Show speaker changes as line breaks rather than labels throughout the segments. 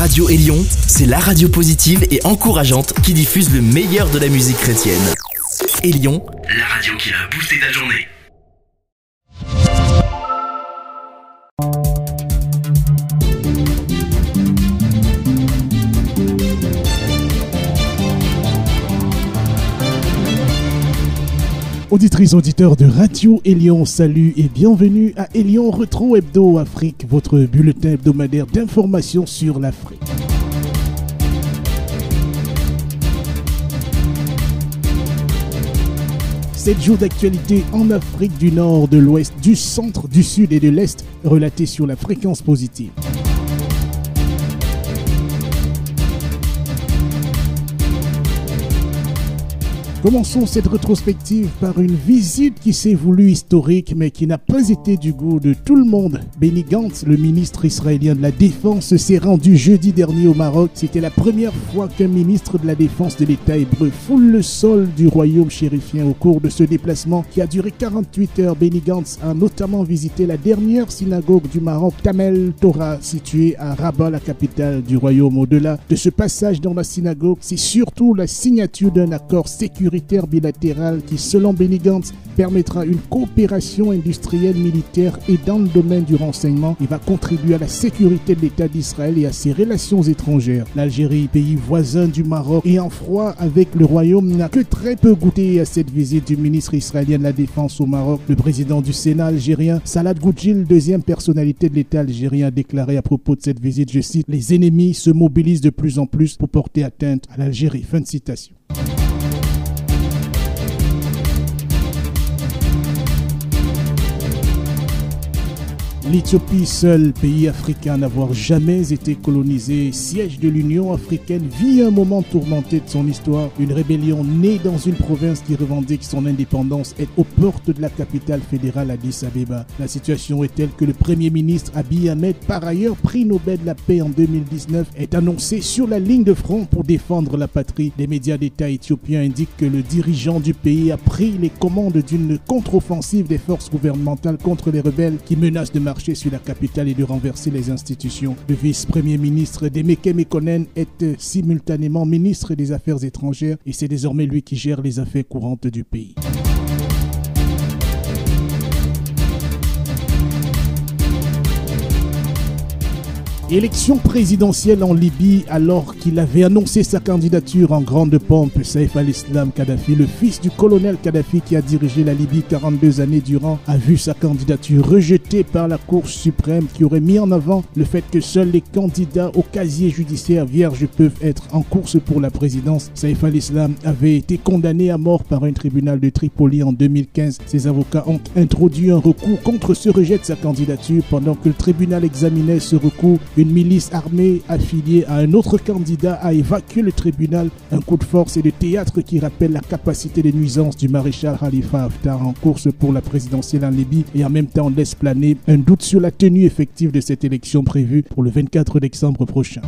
Radio Élion, c'est la radio positive et encourageante qui diffuse le meilleur de la musique chrétienne. Élion, la radio qui a boosté ta journée.
Auditrices, auditeurs de Radio Élion, salut et bienvenue à Élion Retro Hebdo Afrique, votre bulletin hebdomadaire d'information sur l'Afrique. Sept jours d'actualité en Afrique du Nord, de l'Ouest, du Centre, du Sud et de l'Est, relatés sur la fréquence positive. Commençons cette rétrospective par une visite qui s'est voulue historique mais qui n'a pas été du goût de tout le monde. Benny Gantz, le ministre israélien de la Défense, s'est rendu jeudi dernier au Maroc. C'était la première fois qu'un ministre de la Défense de l'État hébreu foule le sol du royaume chérifien au cours de ce déplacement qui a duré 48 heures. Benny Gantz a notamment visité la dernière synagogue du Maroc, Tamel Torah, située à Rabat, la capitale du royaume. Au-delà de ce passage dans la synagogue, c'est surtout la signature d'un accord sécuritaire bilatéral qui, selon Benny Gantz, permettra une coopération industrielle, militaire et dans le domaine du renseignement et va contribuer à la sécurité de l'État d'Israël et à ses relations étrangères. L'Algérie, pays voisin du Maroc et en froid avec le Royaume, n'a que très peu goûté à cette visite du ministre israélien de la Défense au Maroc. Le président du Sénat algérien, Salah Goudjil, deuxième personnalité de l'État algérien, a déclaré à propos de cette visite, je cite, Les ennemis se mobilisent de plus en plus pour porter atteinte à l'Algérie. Fin de citation. L'Éthiopie, seul pays africain à n'avoir jamais été colonisé, siège de l'Union africaine, vit un moment tourmenté de son histoire. Une rébellion née dans une province qui revendique son indépendance est aux portes de la capitale fédérale Addis Abeba. La situation est telle que le Premier ministre Abiy Ahmed, par ailleurs prix Nobel de la paix en 2019, est annoncé sur la ligne de front pour défendre la patrie. Les médias d'État éthiopiens indiquent que le dirigeant du pays a pris les commandes d'une contre-offensive des forces gouvernementales contre les rebelles qui menacent de marcher sur la capitale et de renverser les institutions. Le vice-premier ministre Demeke Mekonnen est simultanément ministre des Affaires étrangères et c'est désormais lui qui gère les affaires courantes du pays. Élection présidentielle en Libye alors qu'il avait annoncé sa candidature en grande pompe. Saif al-Islam Kadhafi, le fils du colonel Kadhafi qui a dirigé la Libye 42 années durant, a vu sa candidature rejetée par la Cour suprême qui aurait mis en avant le fait que seuls les candidats au casier judiciaire vierge peuvent être en course pour la présidence. Saif al-Islam avait été condamné à mort par un tribunal de Tripoli en 2015. Ses avocats ont introduit un recours contre ce rejet de sa candidature pendant que le tribunal examinait ce recours une milice armée affiliée à un autre candidat a évacué le tribunal. Un coup de force et de théâtre qui rappelle la capacité de nuisance du maréchal Khalifa Haftar en course pour la présidentielle en Libye et en même temps laisse planer un doute sur la tenue effective de cette élection prévue pour le 24 décembre prochain.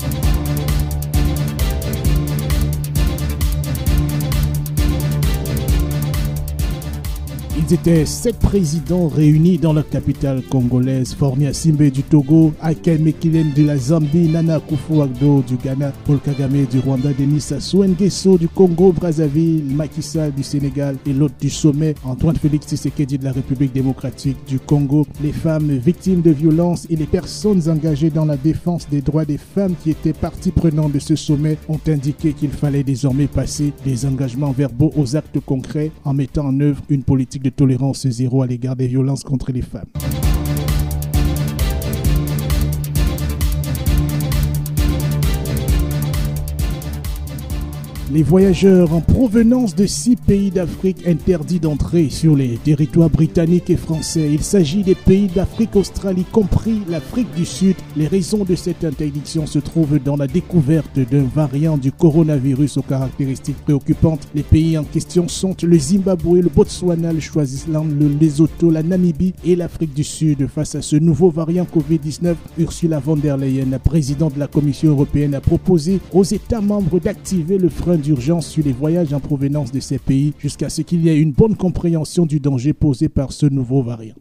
Ils étaient sept présidents réunis dans la capitale congolaise, Fornia Simbe du Togo, Akel Mekilem de la Zambie, Nana Akufo-Addo du Ghana, Paul Kagame du Rwanda, Denis Sassou Nguesso du Congo, Brazzaville, Macky du Sénégal et l'autre du sommet, Antoine Félix Tshisekedi de la République démocratique du Congo. Les femmes victimes de violences et les personnes engagées dans la défense des droits des femmes qui étaient partie prenante de ce sommet ont indiqué qu'il fallait désormais passer des engagements verbaux aux actes concrets en mettant en œuvre une politique de tolérance zéro à l'égard des violences contre les femmes. Les voyageurs en provenance de six pays d'Afrique interdits d'entrer sur les territoires britanniques et français. Il s'agit des pays d'Afrique australie, compris l'Afrique du Sud. Les raisons de cette interdiction se trouvent dans la découverte d'un variant du coronavirus aux caractéristiques préoccupantes. Les pays en question sont le Zimbabwe, le Botswana, le Swaziland, le Lesotho, la Namibie et l'Afrique du Sud. Face à ce nouveau variant Covid-19, Ursula von der Leyen, la présidente de la Commission européenne, a proposé aux États membres d'activer le frein d'urgence sur les voyages en provenance de ces pays jusqu'à ce qu'il y ait une bonne compréhension du danger posé par ce nouveau variant.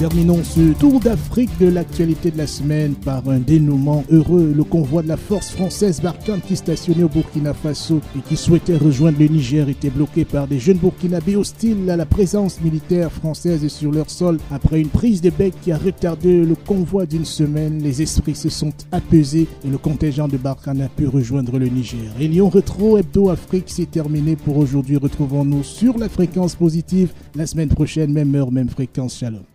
Terminons ce tour d'Afrique de l'actualité de la semaine par un dénouement heureux. Le convoi de la force française Barkhane qui stationnait au Burkina Faso et qui souhaitait rejoindre le Niger était bloqué par des jeunes burkinabés hostiles à la présence militaire française sur leur sol. Après une prise de bec qui a retardé le convoi d'une semaine, les esprits se sont apaisés et le contingent de Barkhane a pu rejoindre le Niger. Et Lyon Retro Hebdo Afrique, c'est terminé pour aujourd'hui. Retrouvons-nous sur la fréquence positive la semaine prochaine, même heure, même fréquence. Shalom.